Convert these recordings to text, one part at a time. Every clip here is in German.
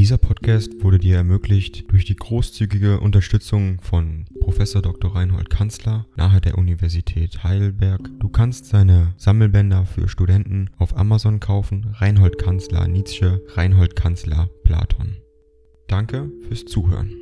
Dieser Podcast wurde dir ermöglicht durch die großzügige Unterstützung von Professor Dr. Reinhold Kanzler nahe der Universität Heidelberg. Du kannst seine Sammelbänder für Studenten auf Amazon kaufen. Reinhold Kanzler Nietzsche, Reinhold Kanzler Platon. Danke fürs Zuhören.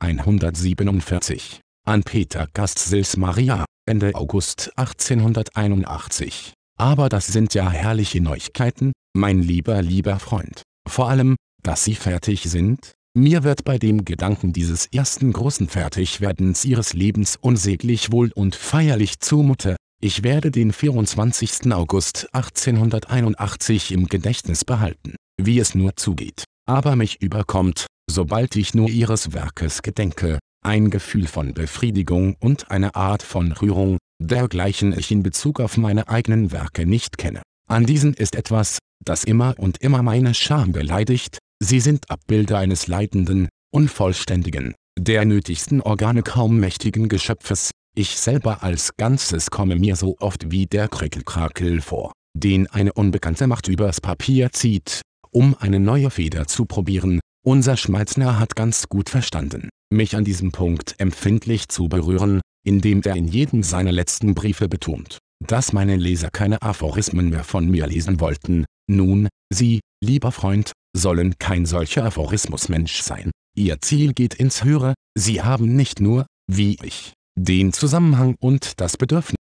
147 an Peter Gastsils Maria, Ende August 1881. Aber das sind ja herrliche Neuigkeiten, mein lieber lieber Freund. Vor allem, dass Sie fertig sind? Mir wird bei dem Gedanken dieses ersten großen Fertigwerdens Ihres Lebens unsäglich wohl und feierlich zumute. Ich werde den 24. August 1881 im Gedächtnis behalten, wie es nur zugeht. Aber mich überkommt, sobald ich nur Ihres Werkes gedenke, ein Gefühl von Befriedigung und eine Art von Rührung, dergleichen ich in Bezug auf meine eigenen Werke nicht kenne. An diesen ist etwas, das immer und immer meine Scham beleidigt, sie sind Abbilder eines leidenden, unvollständigen, der nötigsten Organe kaum mächtigen Geschöpfes, ich selber als Ganzes komme mir so oft wie der Krickelkrakel vor, den eine unbekannte Macht übers Papier zieht, um eine neue Feder zu probieren, unser Schmalzner hat ganz gut verstanden, mich an diesem Punkt empfindlich zu berühren, indem er in jedem seiner letzten Briefe betont, dass meine Leser keine Aphorismen mehr von mir lesen wollten. Nun, Sie, lieber Freund, sollen kein solcher Aphorismusmensch sein. Ihr Ziel geht ins Höhere, Sie haben nicht nur, wie ich, den Zusammenhang und das Bedürfnis.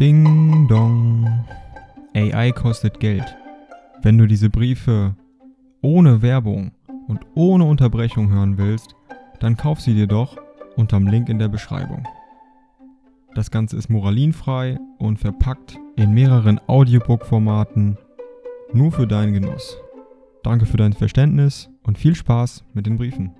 Ding dong. AI kostet Geld. Wenn du diese Briefe ohne Werbung und ohne Unterbrechung hören willst, dann kauf sie dir doch unterm Link in der Beschreibung. Das Ganze ist moralinfrei und verpackt in mehreren Audiobook-Formaten nur für deinen Genuss. Danke für dein Verständnis und viel Spaß mit den Briefen.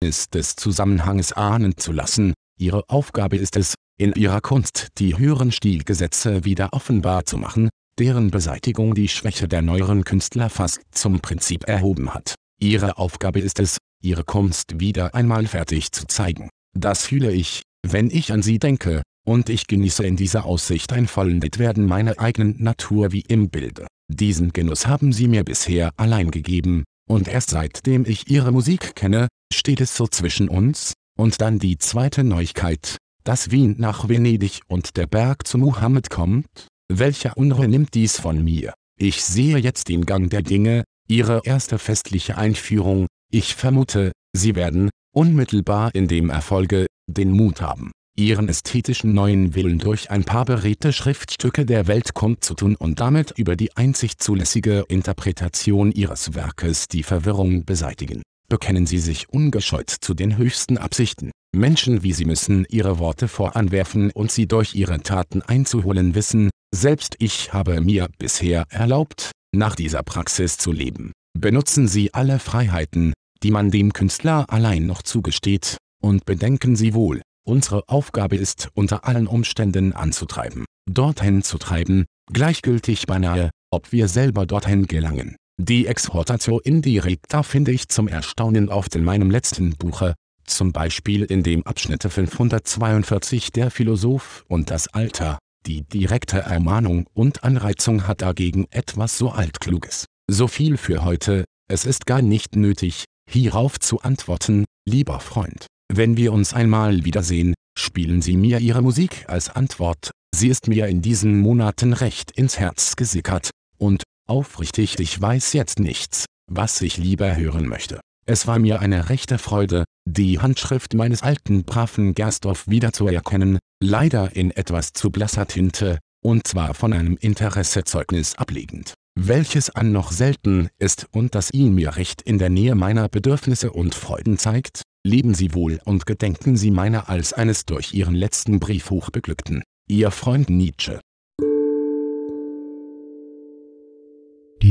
Ist des Zusammenhanges ahnen zu lassen, ihre Aufgabe ist es, in ihrer Kunst die höheren Stilgesetze wieder offenbar zu machen, deren Beseitigung die Schwäche der neueren Künstler fast zum Prinzip erhoben hat. Ihre Aufgabe ist es, ihre Kunst wieder einmal fertig zu zeigen. Das fühle ich, wenn ich an sie denke, und ich genieße in dieser Aussicht ein Vollendet-Werden meiner eigenen Natur wie im Bilde. Diesen Genuss haben sie mir bisher allein gegeben, und erst seitdem ich ihre Musik kenne, steht es so zwischen uns, und dann die zweite Neuigkeit, dass Wien nach Venedig und der Berg zu Muhammed kommt? Welcher Unruhe nimmt dies von mir? Ich sehe jetzt den Gang der Dinge, ihre erste festliche Einführung, ich vermute, sie werden, unmittelbar in dem Erfolge, den Mut haben, ihren ästhetischen neuen Willen durch ein paar beredte Schriftstücke der Welt kundzutun und damit über die einzig zulässige Interpretation ihres Werkes die Verwirrung beseitigen. Bekennen Sie sich ungescheut zu den höchsten Absichten, Menschen wie sie müssen ihre Worte voranwerfen und sie durch ihre Taten einzuholen wissen, selbst ich habe mir bisher erlaubt, nach dieser Praxis zu leben. Benutzen Sie alle Freiheiten, die man dem Künstler allein noch zugesteht, und bedenken Sie wohl, unsere Aufgabe ist unter allen Umständen anzutreiben, dorthin zu treiben, gleichgültig beinahe, ob wir selber dorthin gelangen. Die Exhortatio indirecta finde ich zum Erstaunen oft in meinem letzten Buche, zum Beispiel in dem Abschnitte 542 Der Philosoph und das Alter, die direkte Ermahnung und Anreizung hat dagegen etwas so Altkluges. So viel für heute, es ist gar nicht nötig, hierauf zu antworten, lieber Freund. Wenn wir uns einmal wiedersehen, spielen Sie mir Ihre Musik als Antwort, sie ist mir in diesen Monaten recht ins Herz gesickert, und, aufrichtig ich weiß jetzt nichts, was ich lieber hören möchte. Es war mir eine rechte Freude, die Handschrift meines alten braven Gersdorf wiederzuerkennen, leider in etwas zu blasser Tinte, und zwar von einem Interessezeugnis ablegend, welches an noch selten ist und das ihn mir recht in der Nähe meiner Bedürfnisse und Freuden zeigt, leben Sie wohl und gedenken Sie meiner als eines durch Ihren letzten Brief hochbeglückten, Ihr Freund Nietzsche.